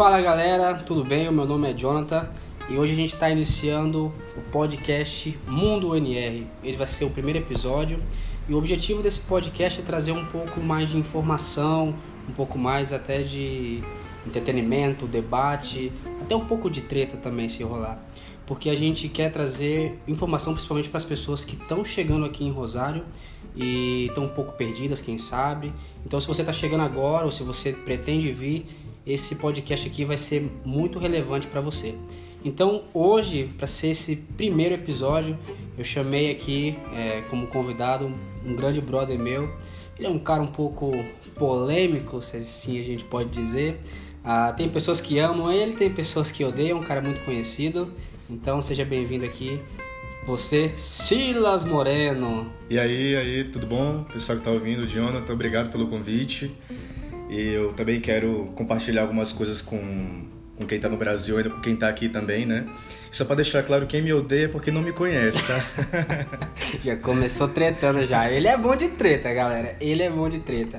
Fala galera, tudo bem? O meu nome é Jonathan e hoje a gente está iniciando o podcast Mundo UNR. Ele vai ser o primeiro episódio e o objetivo desse podcast é trazer um pouco mais de informação, um pouco mais até de entretenimento, debate, até um pouco de treta também se rolar. Porque a gente quer trazer informação principalmente para as pessoas que estão chegando aqui em Rosário e estão um pouco perdidas, quem sabe. Então, se você está chegando agora ou se você pretende vir, esse podcast aqui vai ser muito relevante para você. Então, hoje, para ser esse primeiro episódio, eu chamei aqui é, como convidado um grande brother meu. Ele é um cara um pouco polêmico, se assim a gente pode dizer. Ah, tem pessoas que amam ele, tem pessoas que odeiam, um cara muito conhecido. Então, seja bem-vindo aqui, você, Silas Moreno. E aí, aí, tudo bom? Pessoal que está ouvindo, Jonathan, obrigado pelo convite. E eu também quero compartilhar algumas coisas com, com quem está no Brasil, ainda com quem está aqui também, né? Só para deixar claro, quem me odeia é porque não me conhece, tá? já começou tretando já. Ele é bom de treta, galera. Ele é bom de treta.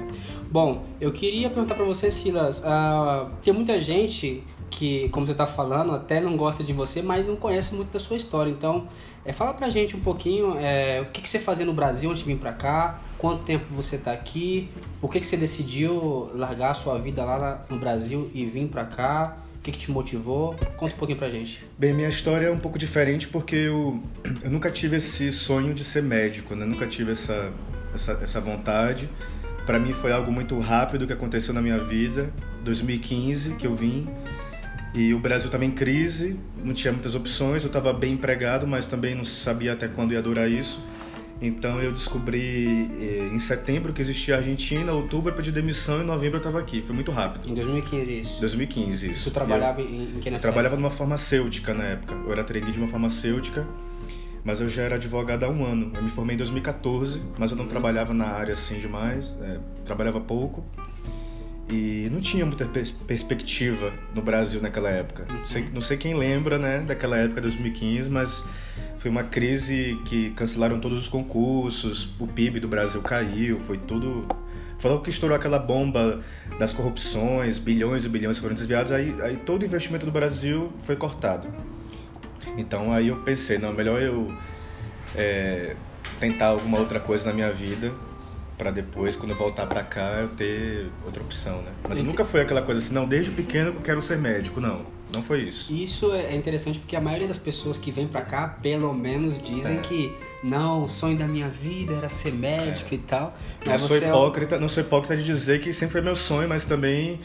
Bom, eu queria perguntar para você, Silas. Uh, tem muita gente que, como você está falando, até não gosta de você, mas não conhece muito da sua história. Então, é, fala pra gente um pouquinho é, o que, que você fazia no Brasil antes de vir pra cá, quanto tempo você está aqui, por que, que você decidiu largar a sua vida lá no Brasil e vir pra cá, o que, que te motivou? Conta um pouquinho pra gente. Bem, minha história é um pouco diferente porque eu, eu nunca tive esse sonho de ser médico, né? Nunca tive essa, essa, essa vontade. Para mim foi algo muito rápido que aconteceu na minha vida. 2015 que eu vim e o Brasil estava em crise, não tinha muitas opções, eu estava bem empregado, mas também não sabia até quando ia durar isso. Então eu descobri eh, em setembro que existia a Argentina, outubro eu pedi demissão e em novembro eu estava aqui. Foi muito rápido. Em 2015 isso? 2015 isso. Tu trabalhava eu, em que nessa Trabalhava numa farmacêutica na época. Eu era trainee de uma farmacêutica, mas eu já era advogado há um ano. Eu me formei em 2014, mas eu não trabalhava na área assim demais, é, trabalhava pouco. E não tinha muita pers perspectiva no Brasil naquela época. Não sei, não sei quem lembra, né, daquela época, 2015, mas foi uma crise que cancelaram todos os concursos, o PIB do Brasil caiu, foi tudo. Falou que estourou aquela bomba das corrupções, bilhões e bilhões foram desviados, aí, aí todo o investimento do Brasil foi cortado. Então aí eu pensei, não, melhor eu é, tentar alguma outra coisa na minha vida para depois, quando eu voltar para cá, eu ter outra opção, né? Mas nunca foi aquela coisa assim, não, desde pequeno eu quero ser médico, não. Não foi isso. Isso é interessante porque a maioria das pessoas que vêm para cá, pelo menos, dizem é. que não, o sonho da minha vida era ser médico é. e tal. Mas não sou hipócrita, é um... não sou hipócrita de dizer que sempre foi meu sonho, mas também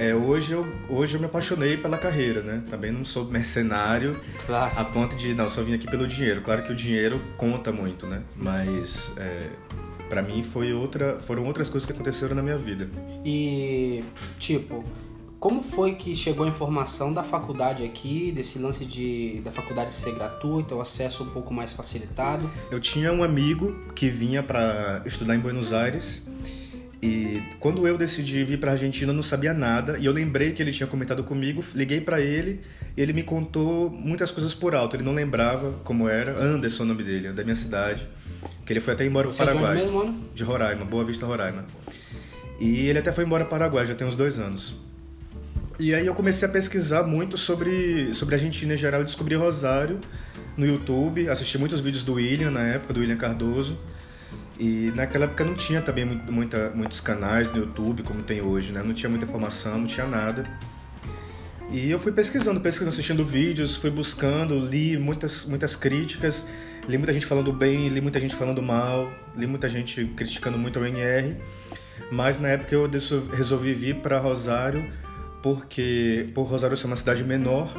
é, hoje, eu, hoje eu me apaixonei pela carreira, né? Também não sou mercenário claro. a ponto de, não, só vim aqui pelo dinheiro. Claro que o dinheiro conta muito, né? Mas é, para mim foi outra, foram outras coisas que aconteceram na minha vida. E tipo, como foi que chegou a informação da faculdade aqui, desse lance de da faculdade ser gratuita, o acesso um pouco mais facilitado? Eu tinha um amigo que vinha para estudar em Buenos Aires e quando eu decidi vir para Argentina, eu não sabia nada e eu lembrei que ele tinha comentado comigo, liguei para ele e ele me contou muitas coisas por alto. Ele não lembrava como era, Anderson, o nome dele, da minha cidade. Que ele foi até embora para o Paraguai. De, mesmo, de Roraima, Boa Vista, Roraima. E ele até foi embora para o Paraguai, já tem uns dois anos. E aí eu comecei a pesquisar muito sobre, sobre a Argentina em geral, descobri Rosário no YouTube, assisti muitos vídeos do William na época, do William Cardoso. E naquela época não tinha também muita, muitos canais no YouTube como tem hoje, né? Não tinha muita informação, não tinha nada. E eu fui pesquisando, pesquisando, assistindo vídeos, fui buscando, li muitas, muitas críticas Li muita gente falando bem, li muita gente falando mal, li muita gente criticando muito a UNR, mas na época eu resolvi vir para Rosário porque por Rosário ser uma cidade menor,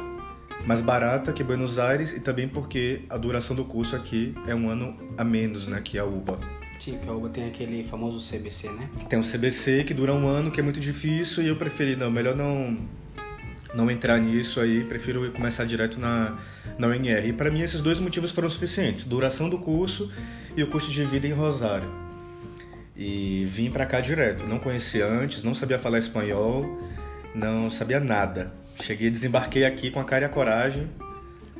mais barata que Buenos Aires e também porque a duração do curso aqui é um ano a menos, né, que a UBA. Sim, que a UBA tem aquele famoso CBC, né? Tem o CBC que dura um ano, que é muito difícil e eu preferi não, melhor não não entrar nisso aí, prefiro começar direto na, na UNR. E para mim esses dois motivos foram suficientes: duração do curso e o custo de vida em Rosário. E vim para cá direto. Não conhecia antes, não sabia falar espanhol, não sabia nada. Cheguei, desembarquei aqui com a cara e a coragem.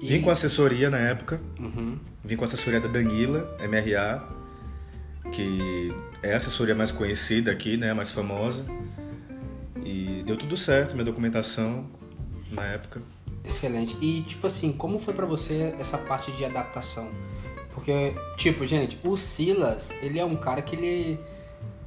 E... Vim com assessoria na época. Uhum. Vim com a assessoria da Danila, MRA, que é a assessoria mais conhecida aqui, né, mais famosa. E E deu tudo certo, minha documentação na época. Excelente. E tipo assim, como foi para você essa parte de adaptação? Porque, tipo, gente, o Silas, ele é um cara que ele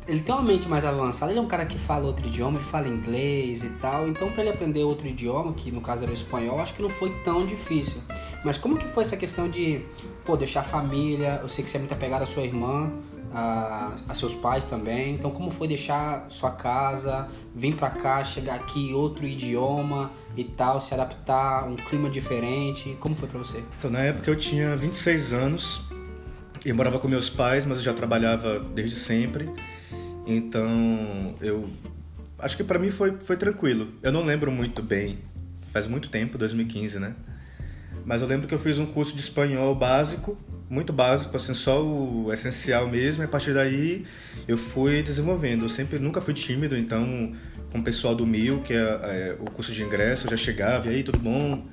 ele tem uma mente mais avançada, ele é um cara que fala outro idioma, ele fala inglês e tal, então para ele aprender outro idioma, que no caso era o espanhol, acho que não foi tão difícil. Mas como que foi essa questão de, pô, deixar a família, eu sei que você é muito apegado à sua irmã, a, a, seus pais também. Então, como foi deixar sua casa, vir para cá, chegar aqui, outro idioma e tal, se adaptar a um clima diferente? Como foi para você? Então, na época eu tinha 26 anos, eu morava com meus pais, mas eu já trabalhava desde sempre. Então, eu acho que para mim foi, foi tranquilo. Eu não lembro muito bem, faz muito tempo, 2015, né? Mas eu lembro que eu fiz um curso de espanhol básico, muito básico, assim, só o essencial mesmo. E a partir daí eu fui desenvolvendo. Eu sempre nunca fui tímido, então com o pessoal do Mil, que é, é o curso de ingresso, eu já chegava, e aí, tudo bom?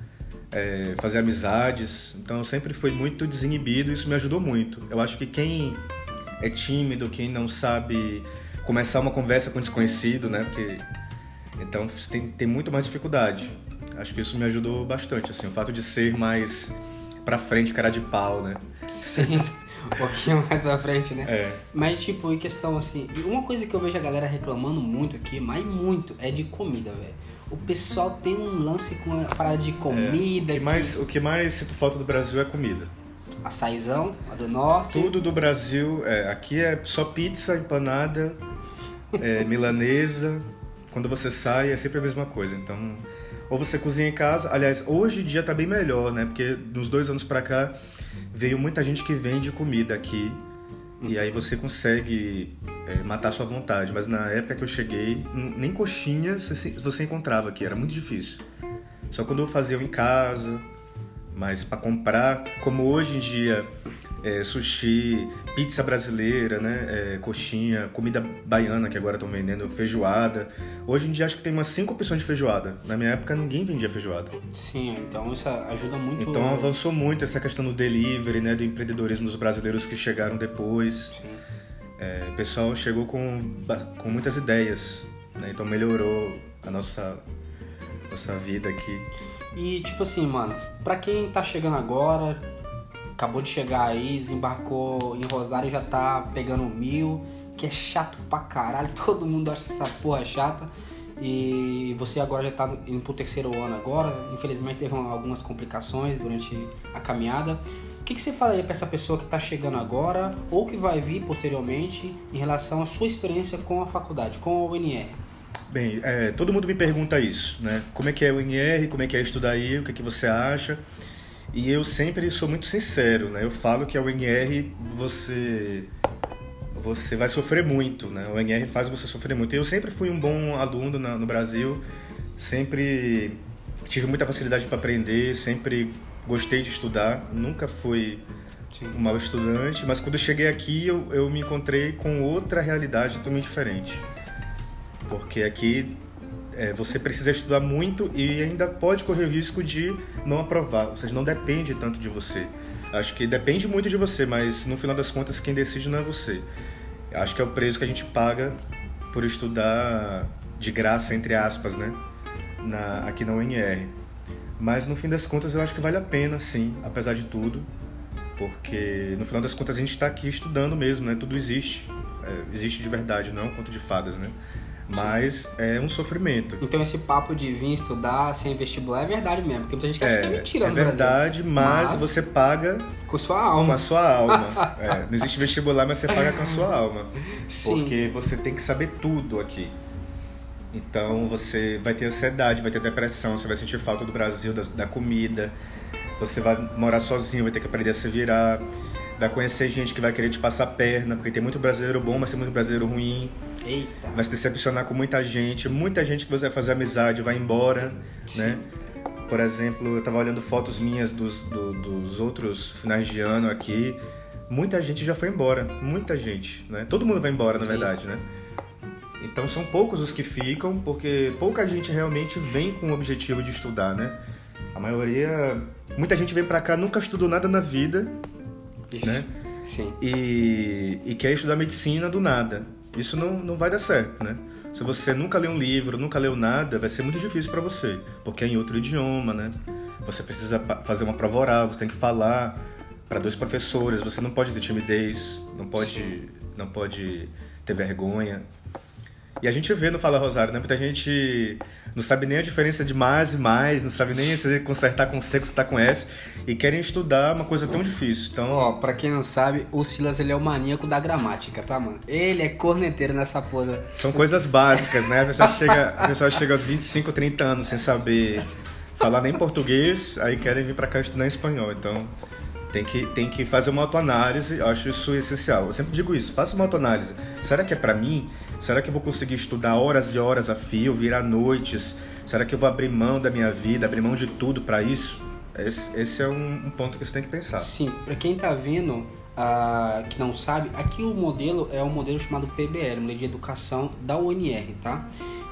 É, fazer amizades. Então eu sempre fui muito desinibido e isso me ajudou muito. Eu acho que quem é tímido, quem não sabe começar uma conversa com um desconhecido, né? Porque então tem, tem muito mais dificuldade. Acho que isso me ajudou bastante, assim, o fato de ser mais pra frente, cara de pau, né? Sim, um pouquinho mais pra frente, né? É. Mas, tipo, em questão assim, uma coisa que eu vejo a galera reclamando muito aqui, mas muito, é de comida, velho. O pessoal tem um lance com a parada de comida. É. O, que mais, o que mais sinto falta do Brasil é comida. Açaizão, a do norte. Tudo do Brasil, é, aqui é só pizza, empanada, é, milanesa. Quando você sai é sempre a mesma coisa. Então, ou você cozinha em casa. Aliás, hoje em dia tá bem melhor, né? Porque nos dois anos para cá veio muita gente que vende comida aqui. E aí você consegue é, matar a sua vontade. Mas na época que eu cheguei, nem coxinha você, você encontrava aqui, era muito difícil. Só quando eu fazia em casa, mas para comprar, como hoje em dia é, sushi, pizza brasileira, né? É, coxinha, comida baiana que agora estão vendendo, feijoada. Hoje em dia acho que tem umas cinco opções de feijoada. Na minha época ninguém vendia feijoada. Sim, então isso ajuda muito. Então avançou muito essa questão do delivery, né? Do empreendedorismo dos brasileiros que chegaram depois. Sim. É, o pessoal chegou com, com muitas ideias, né? Então melhorou a nossa, nossa vida aqui. E tipo assim, mano, pra quem tá chegando agora, acabou de chegar aí, desembarcou em Rosário e já tá pegando mil, que é chato pra caralho, todo mundo acha essa porra chata. E você agora já tá indo pro terceiro ano agora, infelizmente teve algumas complicações durante a caminhada. O que, que você fala aí pra essa pessoa que tá chegando agora ou que vai vir posteriormente em relação à sua experiência com a faculdade, com a UNR? Bem, é, todo mundo me pergunta isso, né? Como é que é o UNR, como é que é estudar aí, o que, é que você acha? E eu sempre sou muito sincero, né? Eu falo que a UNR você você vai sofrer muito, né? O UNR faz você sofrer muito. Eu sempre fui um bom aluno na, no Brasil, sempre tive muita facilidade para aprender, sempre gostei de estudar, nunca fui Sim. um mau estudante, mas quando eu cheguei aqui eu, eu me encontrei com outra realidade totalmente diferente. Porque aqui é, você precisa estudar muito e ainda pode correr o risco de não aprovar. Ou seja, não depende tanto de você. Acho que depende muito de você, mas no final das contas quem decide não é você. Acho que é o preço que a gente paga por estudar de graça, entre aspas, né? Na, aqui na UNR. Mas no fim das contas eu acho que vale a pena, sim, apesar de tudo. Porque no final das contas a gente está aqui estudando mesmo, né? Tudo existe. É, existe de verdade, não é um conto de fadas, né? Mas é um sofrimento. Então esse papo de vir estudar sem vestibular é verdade mesmo, porque muita gente acha é, que é mentira. É verdade, mas, mas, você paga com sua alma. Com a sua alma. é, não existe vestibular, mas você paga com a sua alma. Sim. Porque você tem que saber tudo aqui. Então você vai ter ansiedade, vai ter depressão, você vai sentir falta do Brasil, da, da comida. Você vai morar sozinho, vai ter que aprender a se virar. Vai conhecer gente que vai querer te passar a perna, porque tem muito brasileiro bom, mas tem muito brasileiro ruim. Eita. Vai se decepcionar com muita gente, muita gente que você vai fazer amizade vai embora, Sim. né? Por exemplo, eu tava olhando fotos minhas dos, do, dos outros finais de ano aqui. Muita gente já foi embora, muita gente, né? Todo mundo vai embora, na Sim. verdade, né? Então são poucos os que ficam, porque pouca gente realmente vem com o objetivo de estudar, né? A maioria, muita gente vem para cá nunca estudou nada na vida, Ixi. né? Sim. E, e quer estudar medicina do nada. Isso não, não vai dar certo, né? Se você nunca leu um livro, nunca leu nada, vai ser muito difícil para você, porque é em outro idioma, né? Você precisa fazer uma prova oral, você tem que falar para dois professores, você não pode ter timidez, não pode, não pode ter vergonha. E a gente vê no Fala Rosário, né? Muita gente não sabe nem a diferença de mais e mais, não sabe nem se consertar com C, consertar com S, e querem estudar uma coisa tão difícil. Então, ó, pra quem não sabe, o Silas ele é o maníaco da gramática, tá, mano? Ele é corneteiro nessa posa. São coisas básicas, né? A pessoa chega, a pessoa chega aos 25, 30 anos sem saber falar nem português, aí querem vir para cá estudar espanhol. Então, tem que, tem que fazer uma autoanálise, eu acho isso essencial. Eu sempre digo isso, faça uma autoanálise. Será que é para mim? Será que eu vou conseguir estudar horas e horas a fio, virar noites? Será que eu vou abrir mão da minha vida, abrir mão de tudo para isso? Esse, esse é um, um, ponto que você tem que pensar. Sim, para quem tá vindo, uh, que não sabe, aqui o modelo é um modelo chamado PBL, modelo de educação da UNR, tá?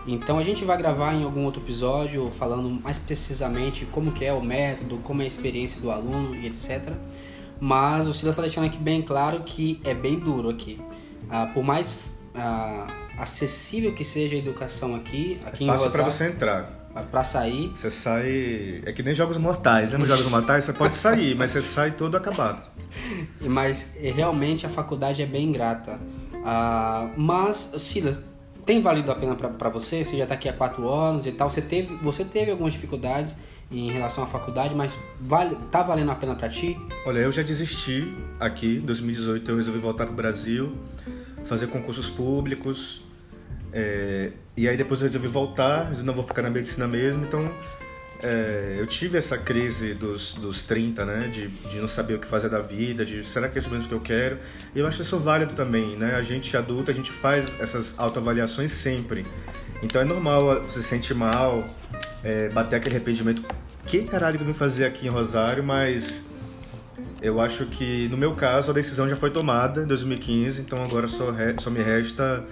Então a gente vai gravar em algum outro episódio falando mais precisamente como que é o método, como é a experiência do aluno e etc. Mas o Silas está deixando aqui bem claro que é bem duro aqui. Ah, por mais ah, acessível que seja a educação aqui, aqui é fácil para você entrar. Para sair. Você sai. É que nem jogos mortais, né? jogos mortais você pode sair, mas você sai todo acabado. Mas realmente a faculdade é bem ingrata. Ah, mas, Silas, tem valido a pena para você? Você já está aqui há quatro anos e tal. Você teve, você teve algumas dificuldades em relação à faculdade, mas vale, tá valendo a pena para ti? Olha, eu já desisti aqui. Em 2018 eu resolvi voltar para o Brasil, fazer concursos públicos. É, e aí depois eu resolvi voltar, eu não vou ficar na medicina mesmo, então é, eu tive essa crise dos, dos 30, né? De, de não saber o que fazer da vida, de será que é isso mesmo que eu quero? E eu acho isso válido também, né? A gente adulta, a gente faz essas autoavaliações sempre. Então é normal se sentir mal, é, bater aquele arrependimento. Que caralho que eu vim fazer aqui em Rosário? Mas eu acho que no meu caso a decisão já foi tomada em 2015, então agora só, re, só me resta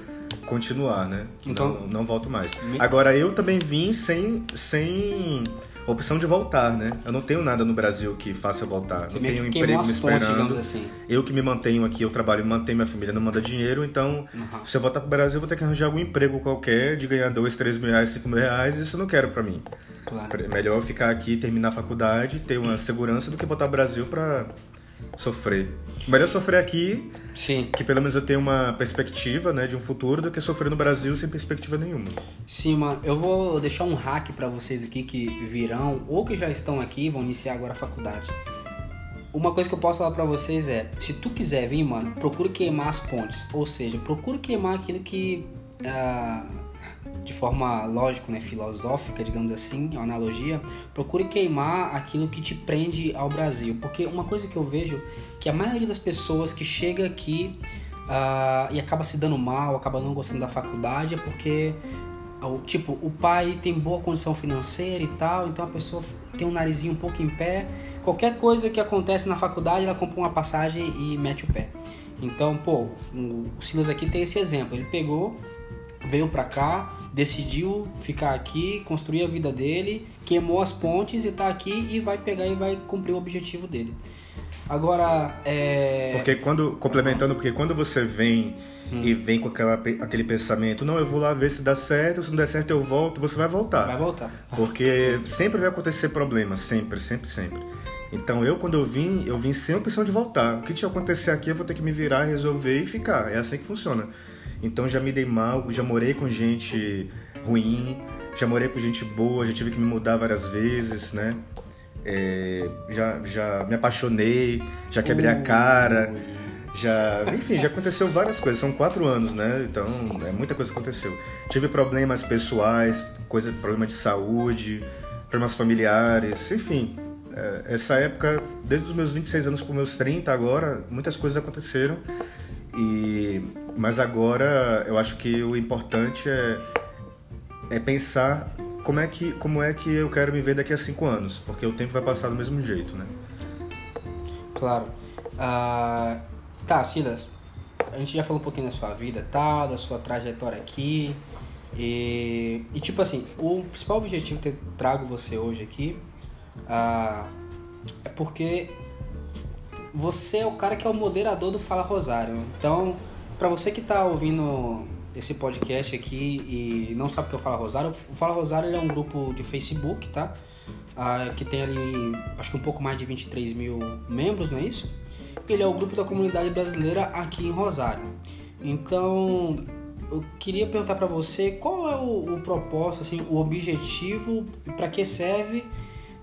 continuar, né? Então, não, não volto mais. Me... Agora, eu também vim sem, sem opção de voltar, né? Eu não tenho nada no Brasil que faça eu voltar. Você não tenho um emprego me esperando. Assim. Eu que me mantenho aqui, eu trabalho, mantenho minha família, não manda dinheiro. Então, uhum. se eu voltar pro Brasil, eu vou ter que arranjar algum emprego qualquer de ganhar dois, três mil reais, cinco mil reais. Isso eu não quero para mim. Claro. Melhor eu ficar aqui, terminar a faculdade, ter uma segurança do que voltar pro Brasil para sofrer. Melhor sofrer aqui, Sim. que pelo menos eu tenho uma perspectiva né, de um futuro, do que sofrer no Brasil sem perspectiva nenhuma. Sim, mano. Eu vou deixar um hack para vocês aqui que virão ou que já estão aqui vão iniciar agora a faculdade. Uma coisa que eu posso falar para vocês é, se tu quiser vir, mano, procure queimar as pontes. Ou seja, procure queimar aquilo que... Uh de forma lógica, né, filosófica, digamos assim, uma analogia, procure queimar aquilo que te prende ao Brasil, porque uma coisa que eu vejo que a maioria das pessoas que chega aqui uh, e acaba se dando mal, acaba não gostando da faculdade é porque tipo o pai tem boa condição financeira e tal, então a pessoa tem um narizinho um pouco em pé, qualquer coisa que acontece na faculdade ela compra uma passagem e mete o pé. Então, pô, o Silas aqui tem esse exemplo. Ele pegou, veio pra cá, decidiu ficar aqui, construir a vida dele, queimou as pontes e tá aqui e vai pegar e vai cumprir o objetivo dele. Agora, é... Porque quando, complementando, porque quando você vem hum. e vem com aquela, aquele pensamento, não, eu vou lá ver se dá certo, se não der certo eu volto, você vai voltar. Vai voltar. Porque sempre vai acontecer problema, sempre, sempre, sempre. Então eu, quando eu vim, eu vim sem a opção de voltar. O que tinha acontecer aqui, eu vou ter que me virar, resolver e ficar. É assim que funciona. Então já me dei mal, já morei com gente ruim, já morei com gente boa, já tive que me mudar várias vezes, né? É, já, já me apaixonei, já quebrei a cara, já, enfim, já aconteceu várias coisas. São quatro anos, né? Então, é muita coisa aconteceu. Tive problemas pessoais, coisa, problema de saúde, problemas familiares, enfim. É, essa época, desde os meus 26 anos para os meus 30 agora, muitas coisas aconteceram. E, mas agora eu acho que o importante é, é pensar como é, que, como é que eu quero me ver daqui a cinco anos, porque o tempo vai passar do mesmo jeito, né? Claro. Uh, tá, Silas, a gente já falou um pouquinho da sua vida tal, da sua trajetória aqui. E, e tipo assim, o principal objetivo que eu trago você hoje aqui uh, é porque você é o cara que é o moderador do Fala Rosário. Então, para você que tá ouvindo esse podcast aqui e não sabe o que eu Fala Rosário, o Fala Rosário é um grupo de Facebook, tá? Ah, que tem ali, acho que um pouco mais de 23 mil membros, não é isso? Ele é o grupo da comunidade brasileira aqui em Rosário. Então, eu queria perguntar para você qual é o, o, propósito, assim, o objetivo, para que serve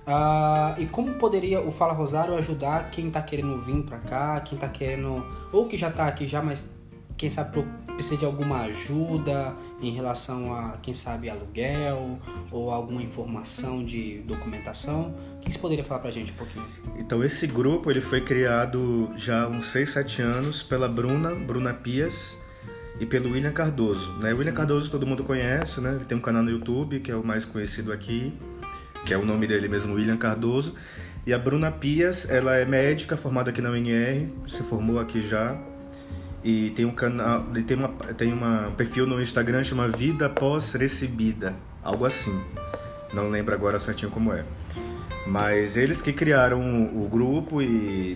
uh, e como poderia o Fala Rosário ajudar quem está querendo vir para cá, quem está querendo ou que já está aqui já, mas quem sabe precisa de alguma ajuda em relação a, quem sabe, aluguel ou alguma informação de documentação. O que você poderia falar para a gente um pouquinho? Então, esse grupo ele foi criado já há uns 6, 7 anos pela Bruna, Bruna Pias, e pelo William Cardoso. Né? O William Cardoso todo mundo conhece, né? ele tem um canal no YouTube que é o mais conhecido aqui, que é o nome dele mesmo, William Cardoso. E a Bruna Pias, ela é médica formada aqui na UNR, se formou aqui já. E tem um canal, tem uma tem uma, um perfil no Instagram chama Vida Pós Recebida, algo assim. Não lembro agora certinho como é. Mas eles que criaram o grupo e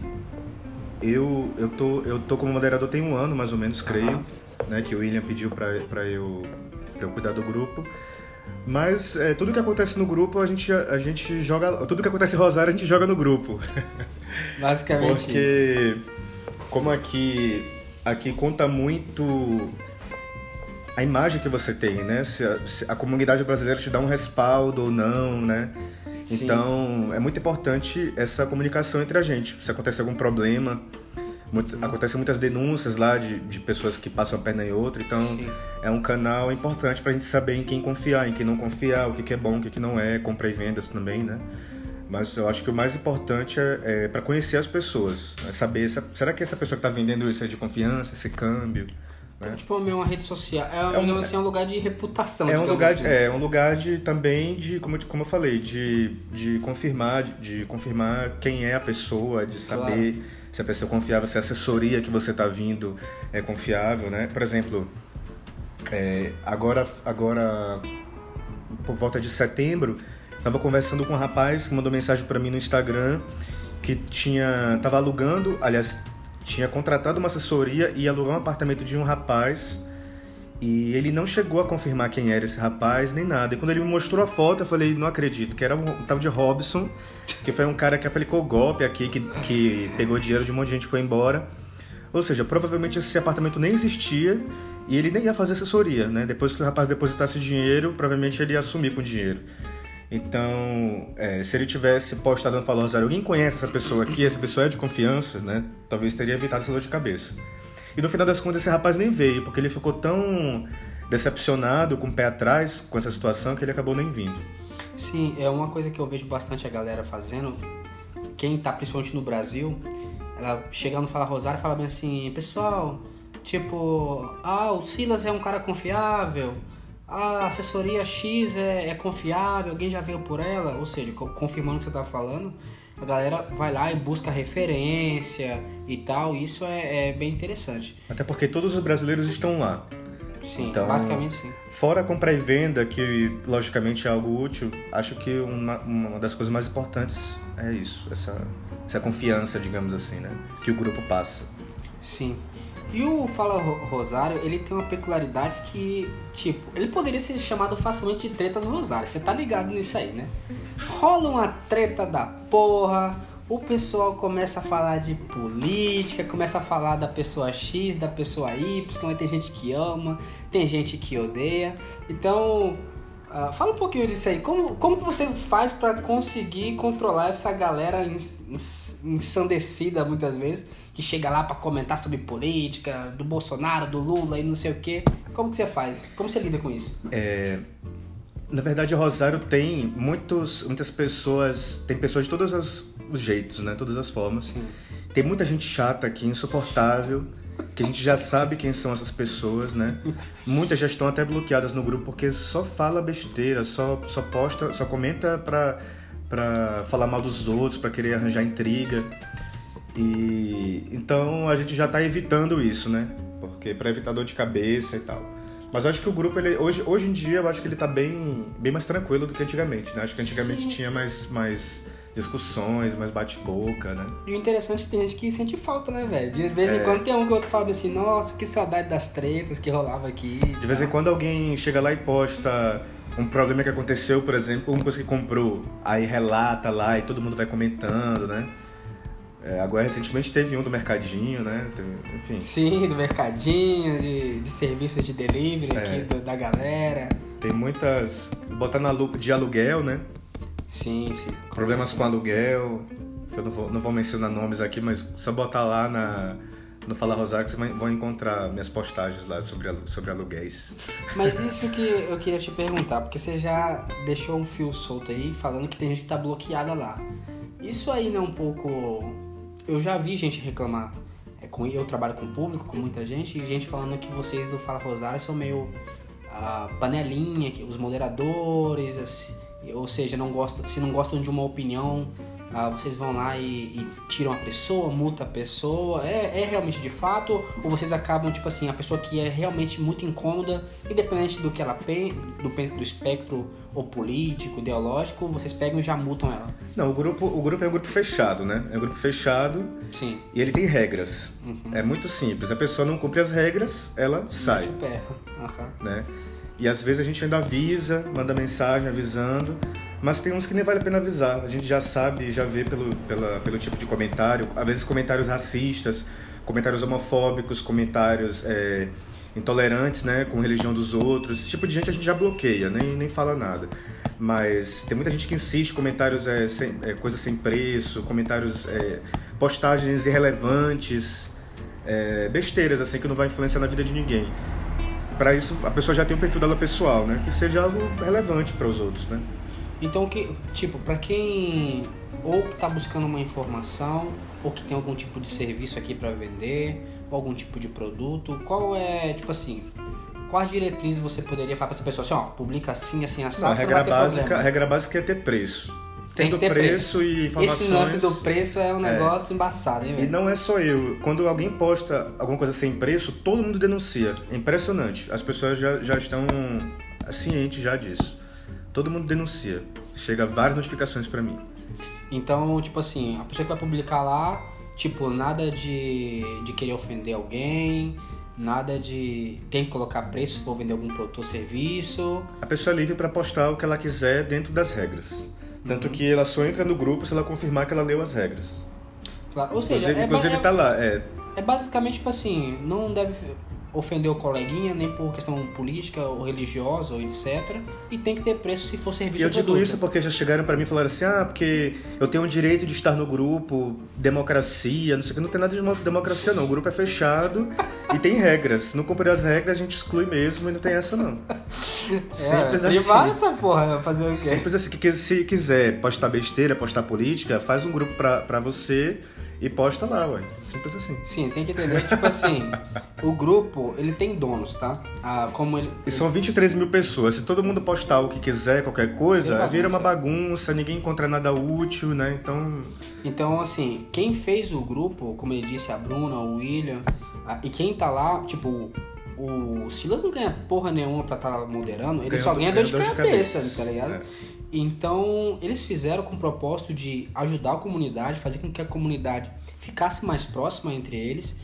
eu eu tô eu tô como moderador tem um ano mais ou menos, creio né, que o William pediu para eu, eu cuidar do grupo. Mas é, tudo que acontece no grupo, a gente, a gente joga. Tudo que acontece em Rosário, a gente joga no grupo. Basicamente. Porque, isso. como aqui, aqui conta muito a imagem que você tem, né? Se a, se a comunidade brasileira te dá um respaldo ou não, né? Sim. Então, é muito importante essa comunicação entre a gente. Se acontece algum problema, muito, acontecem muitas denúncias lá de, de pessoas que passam a perna em outra, então Sim. é um canal importante para a gente saber em quem confiar, em quem não confiar, o que, que é bom, o que, que não é, compra e vendas também, né? Mas eu acho que o mais importante é, é para conhecer as pessoas, é saber se, será que essa pessoa que está vendendo isso é de confiança, esse câmbio. Né? Tipo, uma rede social. É, é um, assim, é um lugar de reputação. É um lugar, assim. é um lugar de, também de, como, como eu falei, de, de confirmar, de, de confirmar quem é a pessoa, de saber. Claro se a pessoa é confiável, se a assessoria que você está vindo é confiável, né? Por exemplo, é, agora, agora por volta de setembro, estava conversando com um rapaz que mandou mensagem para mim no Instagram que tinha estava alugando, aliás, tinha contratado uma assessoria e alugar um apartamento de um rapaz e ele não chegou a confirmar quem era esse rapaz, nem nada. E quando ele me mostrou a foto, eu falei, não acredito, que era um tal de Robson, que foi um cara que aplicou golpe aqui, que, que pegou dinheiro de um monte de gente e foi embora. Ou seja, provavelmente esse apartamento nem existia e ele nem ia fazer assessoria, né? Depois que o rapaz depositasse dinheiro, provavelmente ele ia assumir com o dinheiro. Então, é, se ele tivesse postado no Fala Rosário, alguém conhece essa pessoa aqui, essa pessoa é de confiança, né? Talvez teria evitado essa dor de cabeça. E no final das contas esse rapaz nem veio, porque ele ficou tão decepcionado, com o pé atrás com essa situação, que ele acabou nem vindo. Sim, é uma coisa que eu vejo bastante a galera fazendo, quem tá principalmente no Brasil, ela chegando Fala Rosário fala bem assim, pessoal, tipo, ah, o Silas é um cara confiável, a assessoria X é, é confiável, alguém já veio por ela, ou seja, confirmando o que você tá falando, a galera vai lá e busca referência e tal. Isso é, é bem interessante. Até porque todos os brasileiros estão lá. Sim, então, basicamente sim. Fora a compra e venda, que logicamente é algo útil, acho que uma, uma das coisas mais importantes é isso, essa, essa confiança, digamos assim, né? Que o grupo passa. Sim. E o Fala Rosário, ele tem uma peculiaridade que, tipo, ele poderia ser chamado facilmente de treta do Rosário. Você tá ligado nisso aí, né? Rola uma treta da porra, o pessoal começa a falar de política, começa a falar da pessoa X, da pessoa Y, tem gente que ama, tem gente que odeia. Então, uh, fala um pouquinho disso aí. Como, como você faz para conseguir controlar essa galera ensandecida muitas vezes? Que chega lá para comentar sobre política, do Bolsonaro, do Lula e não sei o quê. Como que você faz? Como você lida com isso? É, na verdade, Rosário tem muitos, muitas pessoas, tem pessoas de todos os, os jeitos, né? Todas as formas. Sim. Tem muita gente chata aqui, insuportável, que a gente já sabe quem são essas pessoas, né? Muitas já estão até bloqueadas no grupo porque só fala besteira, só, só posta, só comenta pra, pra falar mal dos outros, pra querer arranjar intriga. E então a gente já está evitando isso, né? Porque para evitar dor de cabeça e tal. Mas eu acho que o grupo ele hoje, hoje em dia eu acho que ele está bem bem mais tranquilo do que antigamente, né? Acho que antigamente Sim. tinha mais mais discussões, mais bate-boca, né? E o interessante é que tem gente que sente falta, né, velho? De vez em É. quando tem um que outro fala assim, nossa, que saudade das tretas que rolava aqui. De vez em quando alguém chega lá e posta um problema que aconteceu, por exemplo, uma coisa que comprou, aí relata lá e todo mundo vai comentando, né? É, agora recentemente teve um do Mercadinho, né? Teve- enfim, Sim, do mercadinho, de, de serviços de delivery É. aqui do- da galera. tem muitas. Botar na lupa de aluguel, né? Sim, sim. Problemas com aluguel, que eu não vou, não vou mencionar nomes aqui, mas só botar lá na, no Fala Rosário que vocês vão encontrar minhas postagens lá sobre, sobre aluguéis. Mas isso que eu queria te perguntar, porque você já deixou um fio solto aí falando que tem gente que tá bloqueada lá. Isso aí não é um pouco. Eu já vi gente reclamar. É, com, eu trabalho com público, com muita gente, e gente falando que vocês do Fala Rosário são meio ah, panelinha, os moderadores, assim, ou seja, não gostam, se não gostam de uma opinião, ah, vocês vão lá e, e tiram a pessoa, multa a pessoa. É, é realmente de fato? Ou vocês acabam, tipo assim, a pessoa que é realmente muito incômoda, independente do que ela pensa, do, do espectro ou político, ideológico, vocês pegam e já multam ela? Não, o grupo, o grupo é um grupo fechado, né? É um grupo fechado Sim. e ele tem regras. É muito simples. A pessoa não cumpre as regras, ela sai, Mete o pé. Aham. né? E às vezes a gente ainda avisa, manda mensagem avisando, mas tem uns que nem vale a pena avisar. A gente já sabe, já vê pelo, pela, pelo tipo de comentário, às vezes comentários racistas, comentários homofóbicos, comentários é, intolerantes, né, com religião dos outros. Esse tipo de gente a gente já bloqueia, nem, nem fala nada. Mas tem muita gente que insiste, comentários é, sem, é, coisas sem preço, comentários, é, postagens irrelevantes, é, besteiras assim que não vai influenciar na vida de ninguém. Para isso a pessoa já tem o perfil dela pessoal, né, que seja algo relevante para os outros, né? Então, que, tipo, pra quem ou tá buscando uma informação, ou que tem algum tipo de serviço aqui pra vender, ou algum tipo de produto, qual é, tipo assim, quais diretrizes você poderia falar pra essa pessoa assim, ó, publica assim, assim, Não, assado, a não regra ter básica, a regra básica é ter preço. Tem que Tendo ter preço, preço. e informações. Esse lance do preço é um negócio embaçado, hein, E velho? não é só eu. Quando alguém posta alguma coisa sem preço, todo mundo denuncia. É impressionante. As pessoas já, já estão cientes já disso. Todo mundo denuncia. Chega várias notificações pra mim. Então, tipo assim, a pessoa que vai publicar lá, tipo, nada de, de querer ofender alguém, nada de tem que colocar preço se for vender algum produto ou serviço. A pessoa é livre pra postar o que ela quiser dentro das regras. Tanto Uhum. que ela só entra no grupo se ela confirmar que ela leu as regras. Claro, Ou seja, Inclusive, é, inclusive ba- tá lá. É, é basicamente tipo assim, não deve ofender o coleguinha nem por questão política ou religiosa ou etc. E tem que ter preço se for serviço eu digo isso porque já chegaram pra mim e falaram assim: ah, porque eu tenho o direito de estar no grupo, democracia, não sei o que. Não tem nada de mo- democracia, não. O grupo é fechado e tem regras. Se não cumprir as regras, a gente exclui mesmo e não tem essa, não. Simples é, assim. privado essa porra, fazer o quê? Simples assim, que que se quiser postar besteira, postar política, faz um grupo pra, pra você e posta lá, ué. Simples assim. Sim, tem que entender que, tipo assim, o grupo, ele tem donos, tá? Ah, como ele... E são 23 mil pessoas. Se todo mundo postar o que quiser, qualquer coisa, Vira uma bagunça. ninguém encontra nada útil, né? Então. Então, assim, quem fez o grupo, como ele disse, a Bruna, o William, ah, e quem tá lá, tipo, o Silas não ganha porra nenhuma pra estar moderando, ele Ganha só do- ganha dor ganha de dor de cabeça, cabeça. tá ligado? É. Então, eles fizeram com o propósito de ajudar a comunidade, fazer com que a comunidade ficasse mais próxima entre eles,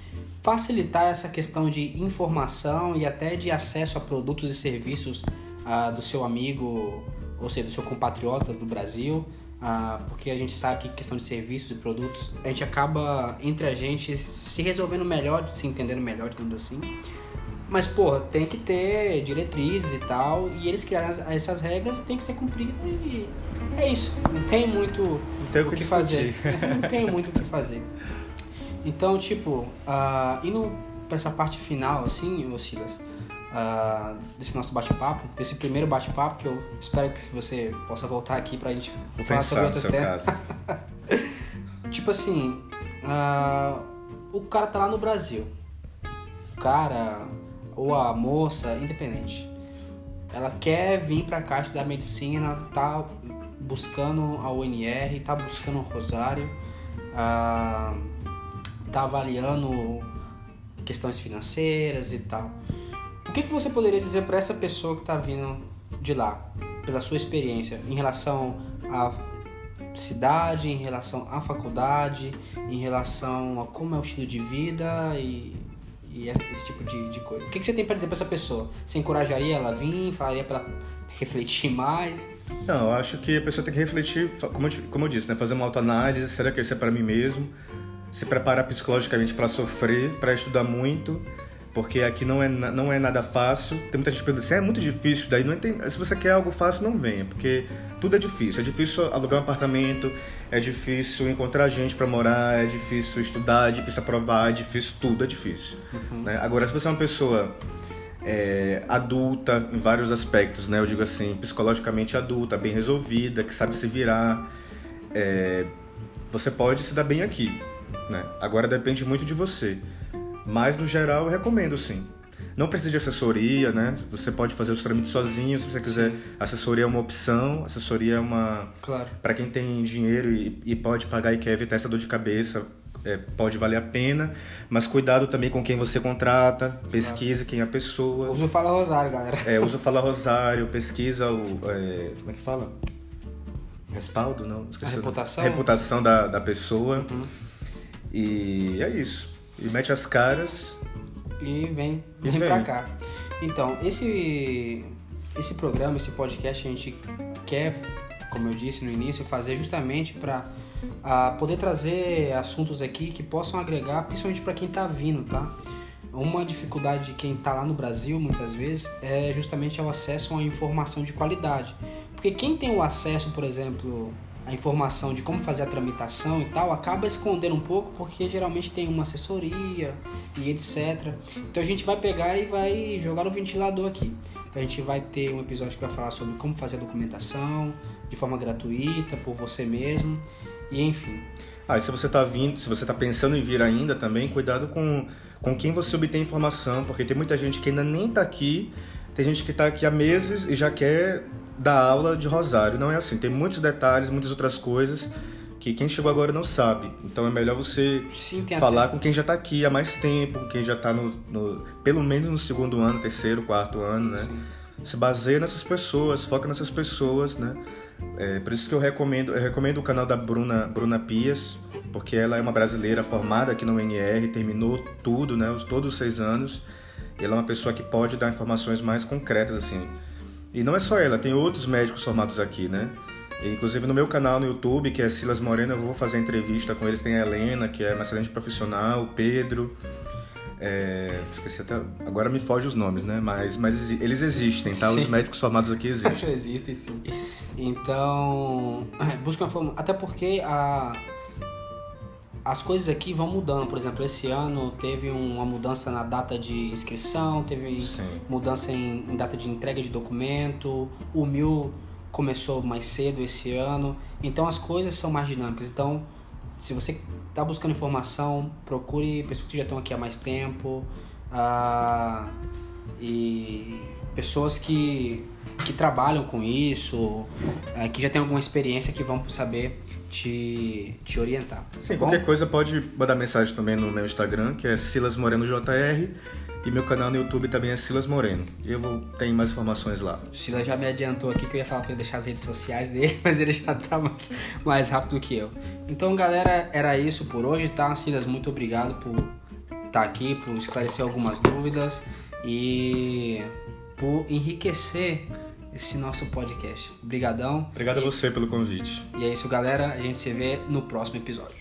facilitar essa questão de informação e até de acesso a produtos e serviços ah, do seu amigo, ou seja, do seu compatriota do Brasil, ah, porque a gente sabe que questão de serviços e produtos, a gente acaba entre a gente se resolvendo melhor, se entendendo melhor, digamos assim. Mas, porra, tem que ter diretrizes e tal, e eles criaram as- essas regras e tem que ser cumprido e é isso. Não tem muito Não tem o que que fazer. Não tem muito o que fazer. Então, tipo, ah, indo pra essa parte final, assim, ô Silas, ah, desse nosso bate-papo, desse primeiro bate-papo, que eu espero que você possa voltar aqui pra gente Vou falar sobre seu temas. Tipo assim, ah, o cara tá lá no Brasil. O cara ou a moça, independente. Ela quer vir pra cá estudar medicina, tá buscando a UNR, tá buscando o Rosário, ah, tá avaliando questões financeiras e tal. O que, que você poderia dizer pra essa pessoa que tá vindo de lá, pela sua experiência, em relação a cidade, em relação à faculdade, em relação a como é o estilo de vida e, e esse tipo de, de coisa. O que, que você tem para dizer para essa pessoa? Você encorajaria ela a vir? Falaria para refletir mais? Não, eu acho que a pessoa tem que refletir, como eu, como eu disse, né? fazer uma autoanálise, será que isso é para mim mesmo? Se preparar psicologicamente para sofrer, para estudar muito, porque aqui não é, não é nada fácil. Tem muita gente que pergunta assim, é muito difícil, daí não tem, se você quer algo fácil, não venha, porque tudo é difícil. É difícil alugar um apartamento, é difícil encontrar gente para morar, é difícil estudar, é difícil aprovar, é difícil, tudo é difícil. Uhum. Né? Agora, se você é uma pessoa é, adulta em vários aspectos, né? Eu digo assim, psicologicamente adulta, bem resolvida, que sabe se virar, é, você pode se dar bem aqui, né? Agora depende muito de você. Mas no geral eu recomendo sim. Não precisa de assessoria, né? Você pode fazer os trâmites sozinho, se você quiser. Sim. Assessoria é uma opção, assessoria é uma. Claro. Para quem tem dinheiro e, e, pode pagar e quer evitar essa dor de cabeça, é, pode valer a pena. Mas cuidado também com quem você contrata, pesquise claro. quem é a pessoa. Usa o Fala Rosário, galera. É, usa o Fala Rosário, pesquisa o. É, como é que fala? Respaldo, não? Esqueci a reputação? A reputação da, da pessoa. Uhum. E é isso. E mete as caras. E vem, vem, vem pra cá. Então, esse, esse programa, esse podcast, a gente quer, como eu disse no início, fazer justamente para poder trazer assuntos aqui que possam agregar, principalmente para quem está vindo, tá? Uma dificuldade de quem está lá no Brasil, muitas vezes, é justamente o acesso a uma informação de qualidade. Porque quem tem o acesso, por exemplo, a informação de como fazer a tramitação e tal, acaba escondendo um pouco porque geralmente tem uma assessoria e etc. Então a gente vai pegar e vai jogar no ventilador aqui. Então a gente vai ter um episódio que vai falar sobre como fazer a documentação de forma gratuita por você mesmo e enfim. Ah, e se você está vindo, se você está pensando em vir ainda também, cuidado com, com quem você obtém informação, porque tem muita gente que ainda nem está aqui, tem gente que está aqui há meses e já quer da aula de Rosário. Não é assim, tem muitos detalhes, muitas outras coisas que quem chegou agora não sabe. Então é melhor você Sim, falar com quem já está aqui há mais tempo, com quem já está no, no, pelo menos no segundo ano, terceiro, quarto ano, né? Sim. Se baseia nessas pessoas, foca nessas pessoas, né? É, por isso que eu recomendo, eu recomendo o canal da Bruna, Bruna Pias, porque ela é uma brasileira formada aqui no UNR, terminou tudo, né? Os, todos os seis anos. E ela é uma pessoa que pode dar informações mais concretas, assim e não é só ela, tem outros médicos formados aqui, né? E, inclusive no meu canal no YouTube, que é Silas Moreno, eu vou fazer entrevista com eles. Tem a Helena, que é uma excelente profissional, o Pedro. É, esqueci até. Agora me foge os nomes, né? Mas, mas eles existem, tá? Sim. Os médicos formados aqui existem. existem, sim. Então, busca uma forma. Até porque a, as coisas aqui vão mudando. Por exemplo, esse ano teve uma mudança na data de inscrição, teve Sim. mudança em, em, data de entrega de documento. O mil começou mais cedo esse ano. Então as coisas são mais dinâmicas. Então, se você está buscando informação, procure pessoas que já estão aqui há mais tempo. Ah, e pessoas que, que trabalham com isso, é, que já têm alguma experiência que vão saber te, te orientar. Sim, tá qualquer coisa pode mandar mensagem também no meu Instagram, que é Silas Moreno JR, e meu canal no YouTube também é Silas Moreno. Eu vou ter mais informações lá. O Silas já me adiantou aqui que eu ia falar para ele deixar as redes sociais dele, mas ele já tá mais, mais rápido que eu. Então, galera, era isso por hoje, tá? Silas, muito obrigado por estar tá aqui, por esclarecer algumas dúvidas e por enriquecer esse nosso podcast. Obrigadão. Obrigado e... a você pelo convite. E é isso, galera. A gente se vê no próximo episódio.